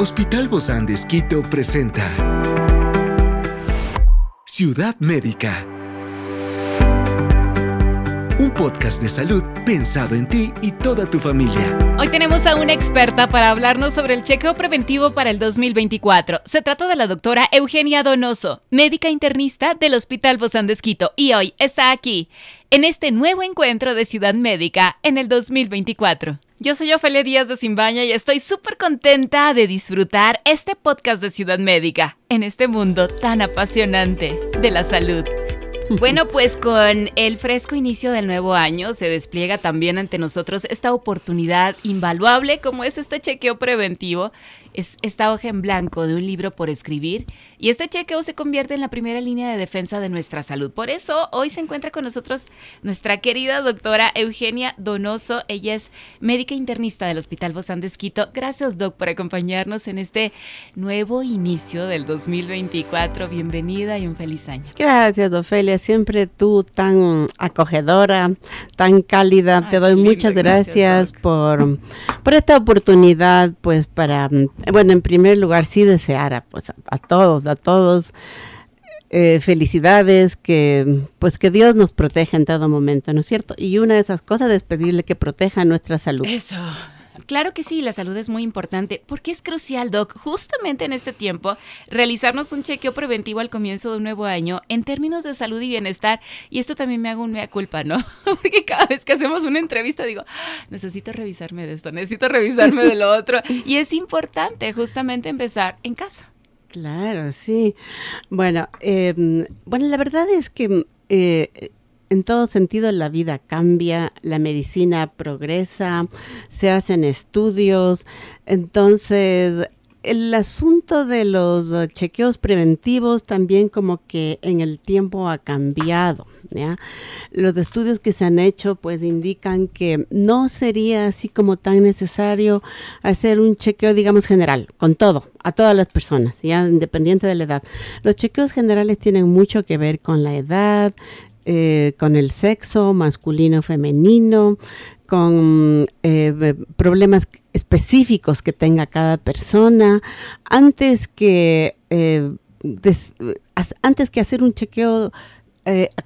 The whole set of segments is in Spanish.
Hospital Bozán de Esquito presenta Ciudad Médica. Podcast de salud pensado en ti y toda tu familia. Hoy tenemos a una experta para hablarnos sobre el chequeo preventivo para el 2024. Se trata de la doctora Eugenia Donoso, médica internista del Hospital Bozán de y hoy está aquí, en este nuevo encuentro de Ciudad Médica en el 2024. Yo soy Ofelia Díaz de Simbaña y estoy súper contenta de disfrutar este podcast de Ciudad Médica en este mundo tan apasionante de la salud. Bueno, pues con el fresco inicio del nuevo año se despliega también ante nosotros esta oportunidad invaluable como es este chequeo preventivo es esta hoja en blanco de un libro por escribir y este chequeo se convierte en la primera línea de defensa de nuestra salud. Por eso hoy se encuentra con nosotros nuestra querida doctora Eugenia Donoso. Ella es médica internista del Hospital Bozán de Esquito. Gracias, doc, por acompañarnos en este nuevo inicio del 2024. Bienvenida y un feliz año. Gracias, Ofelia. Siempre tú tan acogedora, tan cálida. Te doy muchas gracias, por, por esta oportunidad, pues, para bueno, en primer lugar sí deseara pues a, todos, a todos eh, felicidades, que pues que Dios nos proteja en todo momento, ¿no es cierto? Y una de esas cosas es pedirle que proteja nuestra salud. Eso. Claro que sí, la salud es muy importante. porque es crucial, Doc, justamente en este tiempo, realizarnos un chequeo preventivo al comienzo de un nuevo año en términos de salud y bienestar? Y esto también me hago un mea culpa, ¿no? Porque cada vez que hacemos una entrevista digo, ah, necesito revisarme de esto, necesito revisarme de lo otro. Y es importante justamente empezar en casa. Claro, sí. Bueno, em, bueno, la verdad es que eh, en todo sentido la vida cambia, la medicina progresa, se hacen estudios, entonces el asunto de los chequeos preventivos también como que en el tiempo ha cambiado. Los estudios que se han hecho pues indican que no sería así como tan necesario hacer un chequeo digamos general, con todo, a todas las personas, ya independiente de la edad. Los chequeos generales tienen mucho que ver con la edad, eh, con el sexo masculino, femenino, con eh, problemas específicos que tenga cada persona, antes que, eh, antes que hacer un chequeo,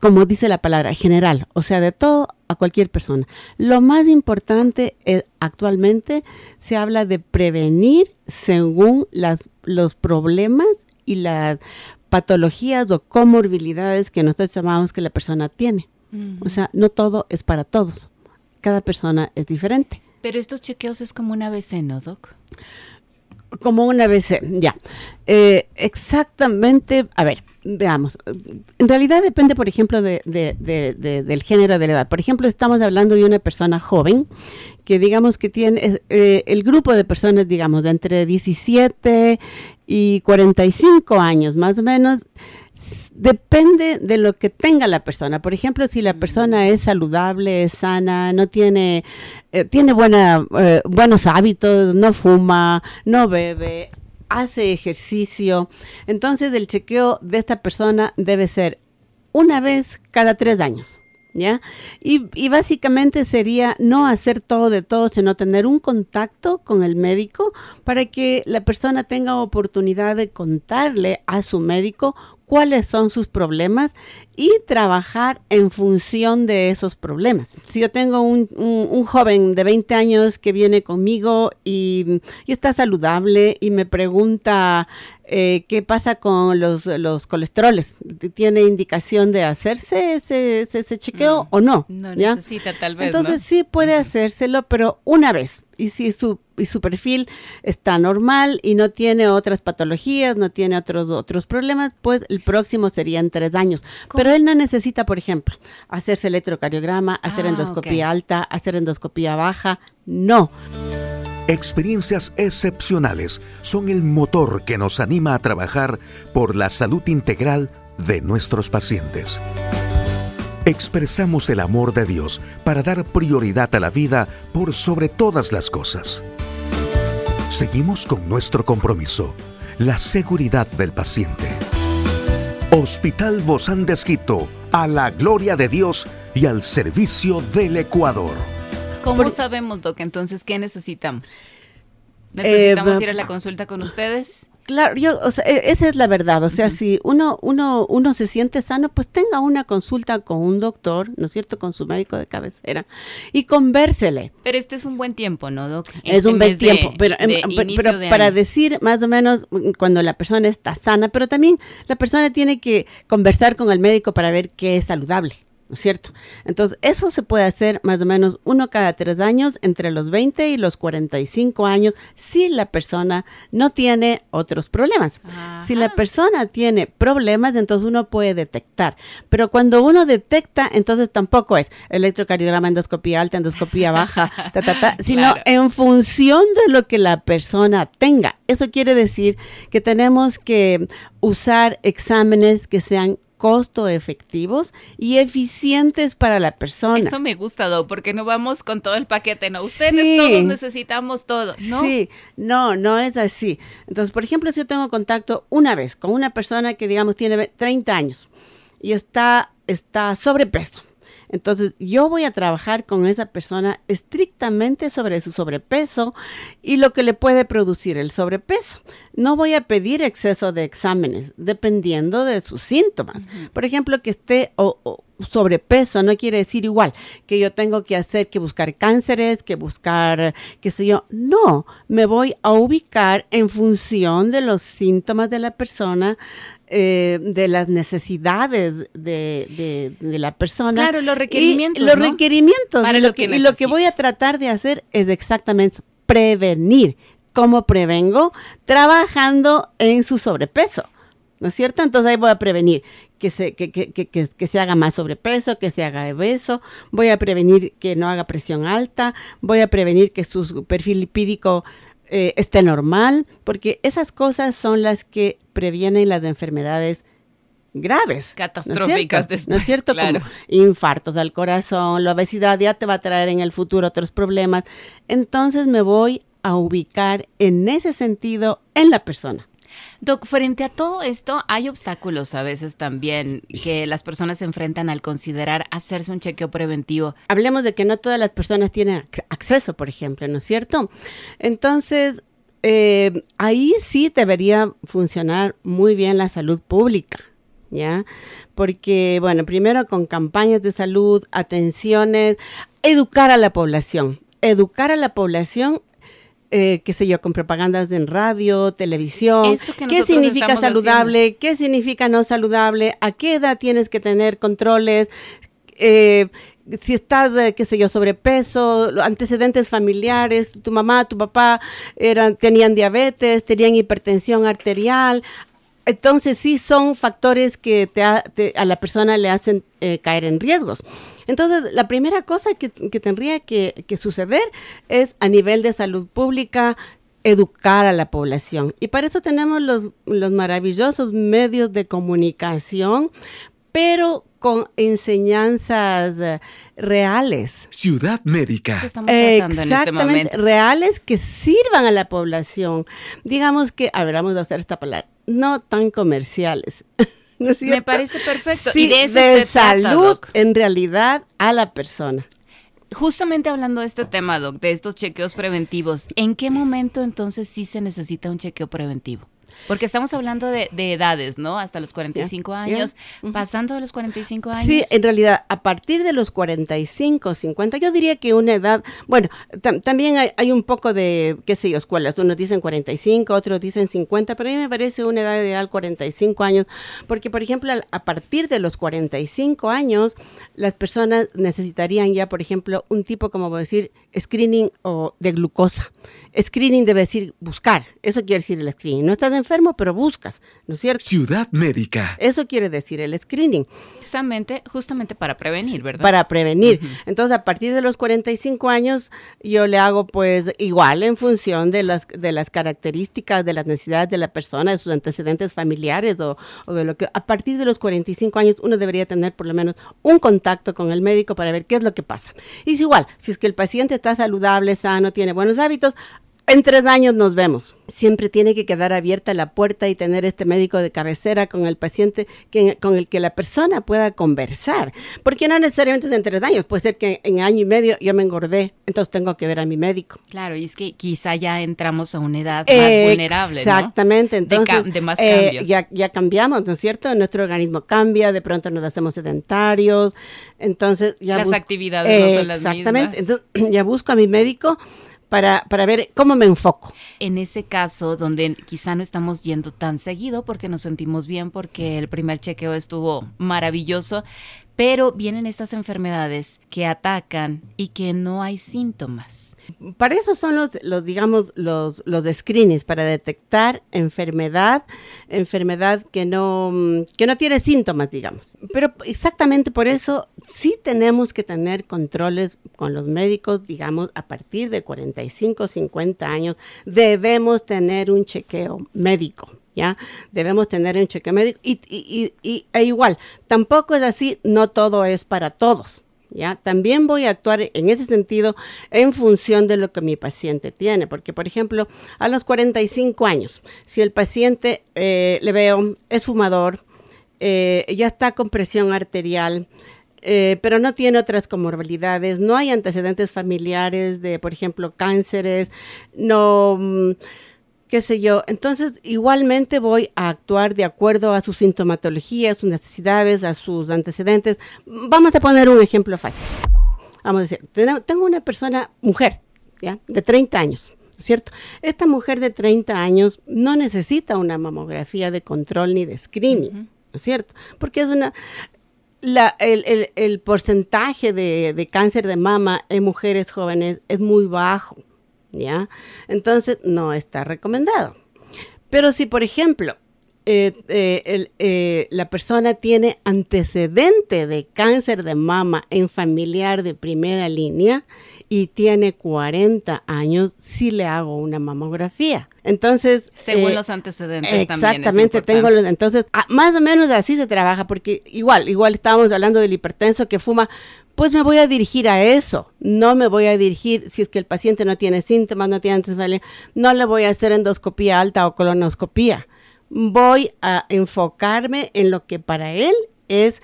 como dice la palabra, general, o sea, de todo a cualquier persona. Lo más importante actualmente se habla de prevenir según las, los problemas y las patologías o comorbilidades que nosotros llamamos que la persona tiene. O sea, no todo es para todos. Cada persona es diferente. Pero estos chequeos es como una ABC, ¿no, Doc? Como una ABC, ya. Eh, exactamente, a ver, veamos. En realidad depende, por ejemplo, de, del género de la edad. Por ejemplo, estamos hablando de una persona joven que digamos que tiene eh, el grupo de personas, digamos, de entre 17 y 45 años más o menos, depende de lo que tenga la persona. Por ejemplo, si la persona es saludable, es sana, no tiene, eh, tiene buena, eh, buenos hábitos, no fuma, no bebe, hace ejercicio, entonces el chequeo de esta persona debe ser una vez cada tres años. ¿ya? Y, básicamente sería no hacer todo de todo, sino tener un contacto con el médico para que la persona tenga oportunidad de contarle a su médico cuáles son sus problemas y trabajar en función de esos problemas. Si yo tengo un, joven de 20 años que viene conmigo y, está saludable y me pregunta eh, qué pasa con los, los colesteroles, ¿tiene indicación de hacerse ese, ese, chequeo mm. o no? No necesita tal vez. Entonces sí puede hacérselo, pero una vez y si su, y su perfil está normal y no tiene otras patologías, no tiene otros, otros problemas, pues el próximo sería en tres años. Pero él no necesita, por ejemplo, hacerse electrocardiograma, hacer ah, endoscopía alta, hacer endoscopía baja, no. Experiencias excepcionales son el motor que nos anima a trabajar por la salud integral de nuestros pacientes expresamos el amor de Dios para dar prioridad a la vida por sobre todas las cosas. Seguimos con nuestro compromiso, la seguridad del paciente. Hospital Bozán de Esquito, a la gloria de Dios y al servicio del Ecuador. ¿Cómo sabemos, Doc, entonces qué necesitamos? ¿Necesitamos ir a la consulta con ustedes? Claro, yo, o sea, e, esa es la verdad. O sea, si uno, uno, uno se siente sano, pues tenga una consulta con un doctor, ¿no es cierto? Con su médico de cabecera y convérsele. Pero este es un buen tiempo, ¿no, Doc? es un buen tiempo, pero, em, pero para decir más o menos mm, cuando la persona está sana, pero también la persona tiene que conversar con el médico para ver qué es saludable. ¿No es cierto? Entonces, eso se puede hacer más o menos uno cada tres años, entre los 20 y los 45 años, si la persona no tiene otros problemas. Si la persona tiene problemas, entonces uno puede detectar. Pero cuando uno detecta, entonces tampoco es electrocardiograma, endoscopía alta, endoscopía baja, sino en función de lo que la persona tenga. Eso quiere decir que tenemos que usar exámenes que sean costo efectivos y eficientes para la persona. Eso me gusta, Do, porque no vamos con todo el paquete, ¿no? Ustedes todos necesitamos todo, ¿no? Sí, no, no es así. Entonces, por ejemplo, si yo tengo contacto una vez con una persona que, digamos, tiene 30 años y está, está sobrepeso, entonces, yo voy a trabajar con esa persona estrictamente sobre su sobrepeso y lo que le puede producir el sobrepeso. No voy a pedir exceso de exámenes, dependiendo de sus síntomas. Por ejemplo, que esté sobrepeso no quiere decir igual que yo tengo que hacer que buscar cánceres, que buscar, qué sé yo. No, me voy a ubicar en función de los síntomas de la persona, eh, de las necesidades de, la persona. Claro, los requerimientos. los requerimientos. y lo, que, y lo que voy a tratar de hacer es exactamente prevenir. ¿Cómo prevengo? Trabajando en su sobrepeso. ¿No es cierto? Entonces ahí voy a prevenir que se, que, que, que, que, se haga más sobrepeso, que se haga de beso, voy a prevenir que no haga presión alta, voy a prevenir que su perfil lipídico eh, esté normal, porque esas cosas son las que previenen las enfermedades graves. Catastróficas después. ¿No es cierto? Como infartos al corazón, la obesidad ya te va a traer en el futuro otros problemas. Entonces me voy a ubicar en ese sentido en la persona. Doc, frente a todo esto, hay obstáculos a veces también que las personas se enfrentan al considerar hacerse un chequeo preventivo. Hablemos de que no todas las personas tienen acceso, por ejemplo, ¿no es cierto? Entonces, eh, ahí sí debería funcionar muy bien la salud pública. ¿Ya? Porque, bueno, primero con campañas de salud, atenciones, educar a la población. Educar a la población eh, qué sé yo, con propagandas en radio, televisión. ¿Qué significa saludable? ¿Qué significa no saludable? ¿A qué edad tienes que tener controles? Eh, si estás, eh, qué sé yo, sobrepeso, antecedentes familiares, tu mamá, tu papá eran, tenían diabetes, tenían hipertensión arterial. Entonces sí son factores que te a, la persona le hacen caer en riesgos. Entonces, la primera cosa que, tendría que, suceder es a nivel de salud pública, educar a la población. Y para eso tenemos los, los maravillosos medios de comunicación, pero con enseñanzas eh, reales. Ciudad médica. Este Exactamente, reales que sirvan a la población. Digamos que, a ver, vamos a hacer esta palabra, no tan comerciales. Me parece perfecto. y de eso de salud en realidad a la persona. Justamente hablando de este tema, Doc, de estos chequeos preventivos, ¿en qué momento entonces sí se necesita un chequeo preventivo? Porque estamos hablando de, edades, ¿no? Hasta los 45 años, pasando de los 45 años. Sí, en realidad, a partir de los 45, 50, yo diría que una edad, bueno, también hay, un poco de, qué sé yo, escuelas, unos dicen 45, otros dicen 50, pero a mí me parece una edad ideal 45 años, porque, por ejemplo, a partir de los 45 años, las personas necesitarían ya, por ejemplo, un tipo, como decir, screening o de glucosa. Screening debe decir buscar, eso quiere decir el screening. No estás enfermo, pero buscas, ¿no es cierto? Ciudad médica. Eso quiere decir el screening. Justamente, justamente para prevenir, ¿verdad? Para prevenir. Entonces, a partir de los 45 años, yo le hago pues igual en función de las, de las características, de las necesidades de la persona, de sus antecedentes familiares o, o de lo que... A partir de los 45 años, uno debería tener por lo menos un contacto con el médico para ver qué es lo que pasa. Y es igual, si es que el paciente está saludable, sano, tiene buenos hábitos, en tres años nos vemos. Siempre tiene que quedar abierta la puerta y tener este médico de cabecera con el paciente que, con el que la persona pueda conversar. Porque no necesariamente es en tres años, puede ser que en año y medio yo me engordé, entonces tengo que ver a mi médico. Claro, y es que quizá ya entramos a una edad más vulnerable. Exactamente, entonces de, más eh, cambios. ya, ya cambiamos, ¿no es cierto? Nuestro organismo cambia, de pronto nos hacemos sedentarios, entonces ya... Las actividades no son las mismas. Exactamente, entonces ya busco a mi médico para, para ver cómo me enfoco. En ese caso, donde quizá no estamos yendo tan seguido porque nos sentimos bien, porque el primer chequeo estuvo maravilloso, pero vienen estas enfermedades que atacan y que no hay síntomas. Para eso son los, los digamos, los, los screenings, para detectar enfermedad, enfermedad que no, mm, que no tiene síntomas, digamos. Pero exactamente por eso sí tenemos que tener controles con los médicos, digamos, a partir de 45, 50 años, debemos tener un chequeo médico. Debemos tener un chequeo médico y, e igual, tampoco es así, no todo es para todos. ¿ya? También voy a actuar en ese sentido en función de lo que mi paciente tiene, porque por ejemplo, a los 45 años, si el paciente eh, le veo es fumador, eh, ya está con presión arterial, eh, pero no tiene otras comorbilidades, no hay antecedentes familiares de, por ejemplo, cánceres, no... Mm, qué sé yo. Entonces, igualmente voy a actuar de acuerdo a su sintomatología, a sus necesidades, a sus antecedentes. Vamos a poner un ejemplo fácil. Vamos a decir, tengo una persona, mujer, ¿ya? De 30 años. ¿Cierto? Esta mujer de 30 años no necesita una mamografía de control ni de screening, ¿no es cierto? Porque es una, el, porcentaje de, de, cáncer de mama en mujeres jóvenes es muy bajo. ¿Ya? Entonces no está recomendado. Pero si, por ejemplo, eh, eh, eh, la persona tiene antecedente de cáncer de mama en familiar de primera línea y tiene 40 años, sí le hago una mamografía. Entonces... Según los antecedentes exactamente, tengo los... Entonces, ah, más o menos así se trabaja, porque igual, igual estábamos hablando del hipertenso que fuma pues me voy a dirigir a eso. No me voy a dirigir, si es que el paciente no tiene síntomas, no tiene antecedentes, no le voy a hacer endoscopía alta o colonoscopía. Voy a enfocarme en lo que para él es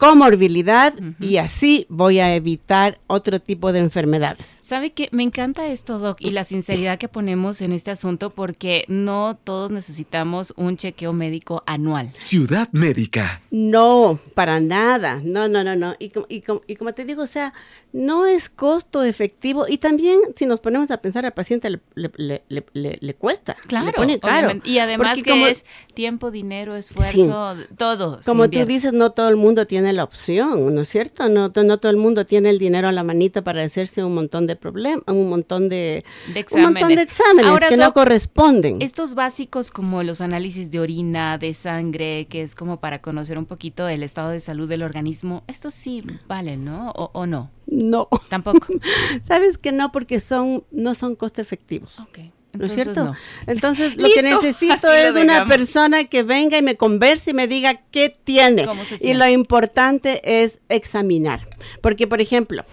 comorbilidad y así voy a evitar otro tipo de enfermedades. ¿Sabe que Me encanta esto, Doc, y la sinceridad que ponemos en este asunto porque no todos necesitamos un chequeo médico anual. Ciudad médica. No, para nada. No, no, no, no. Y, y, y como te digo, o sea, no es costo efectivo y también si nos ponemos a pensar al paciente le, le, le, le cuesta, claro, le pone caro. Y además que es tiempo, dinero, esfuerzo, todo. Como tú dices, no todo el mundo tiene la opción, ¿no es cierto? No, no todo el mundo tiene el dinero a la manita para hacerse un montón de problemas, un montón de, exámenes, un montón de exámenes que no corresponden. Estos básicos como los análisis de orina, de sangre, que es como para conocer un poquito el estado de salud del organismo, estos sí valen, ¿no? ¿O, o no? No. Tampoco. Sabes que no, porque son, no son costo efectivos. Okay. ¿No es cierto? Entonces, lo que necesito es una persona que venga y me converse y me diga qué tiene. y lo importante es examinar. Porque, por ejemplo,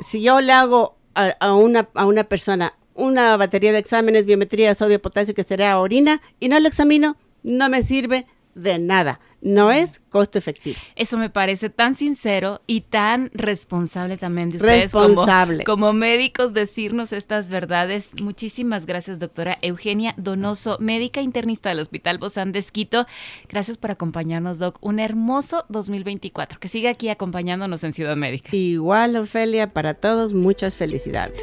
si yo le hago a, una, a una persona una batería de exámenes, biometría, sodio, potasio, que será orina, y no lo examino, no me sirve de nada. No es costo efectivo. Eso me parece tan sincero y tan responsable también de ustedes responsable. Como, médicos decirnos estas verdades. Muchísimas gracias, doctora Eugenia Donoso, médica internista del Hospital Bozán de Esquito. Gracias por acompañarnos, Doc. Un hermoso 2024. Que siga aquí acompañándonos en Ciudad Médica. Igual, Ofelia, para todos, muchas felicidades.